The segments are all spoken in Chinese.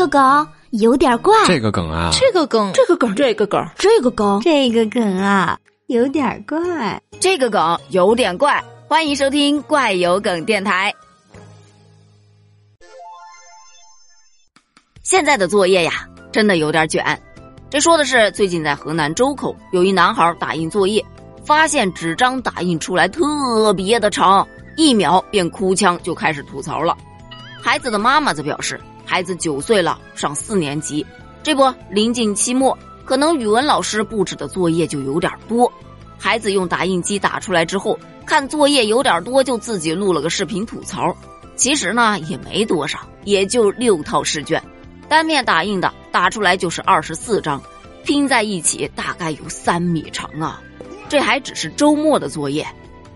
个梗有点怪，这个梗啊，这个梗，这个梗，这个梗，这个梗，这个梗啊，有点怪，这个梗有点怪。欢迎收听怪有梗电台。现在的作业呀，真的有点卷。这说的是最近在河南周口有一男孩打印作业，发现纸张打印出来特别的长，一秒便哭腔就开始吐槽了。孩子的妈妈则表示，孩子九岁了，上四年级，这不临近期末，可能语文老师布置的作业就有点多。孩子用打印机打出来之后，看作业有点多，就自己录了个视频吐槽。其实呢，也没多少，也就六套试卷。单面打印的打出来就是二十四张，拼在一起大概有三米长啊！这还只是周末的作业。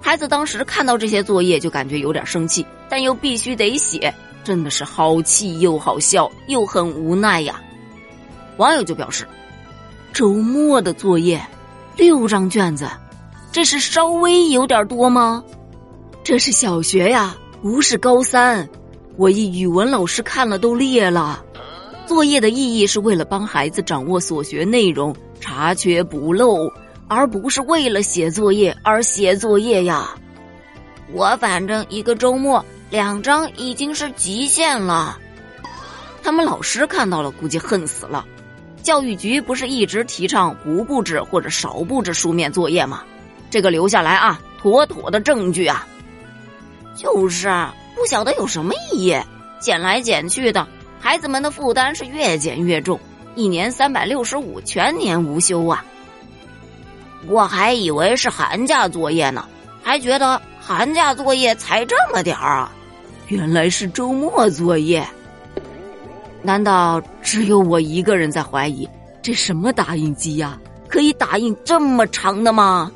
孩子当时看到这些作业就感觉有点生气，但又必须得写，真的是好气又好笑又很无奈呀。网友就表示：周末的作业，六张卷子，这是稍微有点多吗？这是小学呀，不是高三。我一语文老师看了都裂了。作业的意义是为了帮孩子掌握所学内容，查缺补漏，而不是为了写作业而写作业呀。我反正一个周末两张已经是极限了。他们老师看到了，估计恨死了。教育局不是一直提倡不布置或者少布置书面作业吗？这个留下来啊，妥妥的证据啊。就是啊不晓得有什么意义，减来减去的。孩子们的负担是越减越重，一年三百六十五，全年无休啊！我还以为是寒假作业呢，还觉得寒假作业才这么点儿啊，原来是周末作业。难道只有我一个人在怀疑这什么打印机呀？可以打印这么长的吗？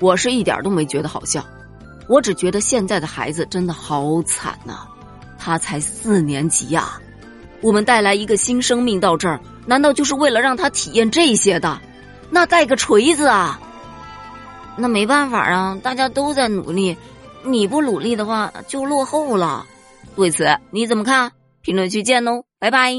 我是一点都没觉得好笑，我只觉得现在的孩子真的好惨呐！他才四年级呀。我们带来一个新生命到这儿，难道就是为了让他体验这些的？那带个锤子啊！那没办法啊，大家都在努力，你不努力的话就落后了。对此你怎么看？评论区见喽，拜拜。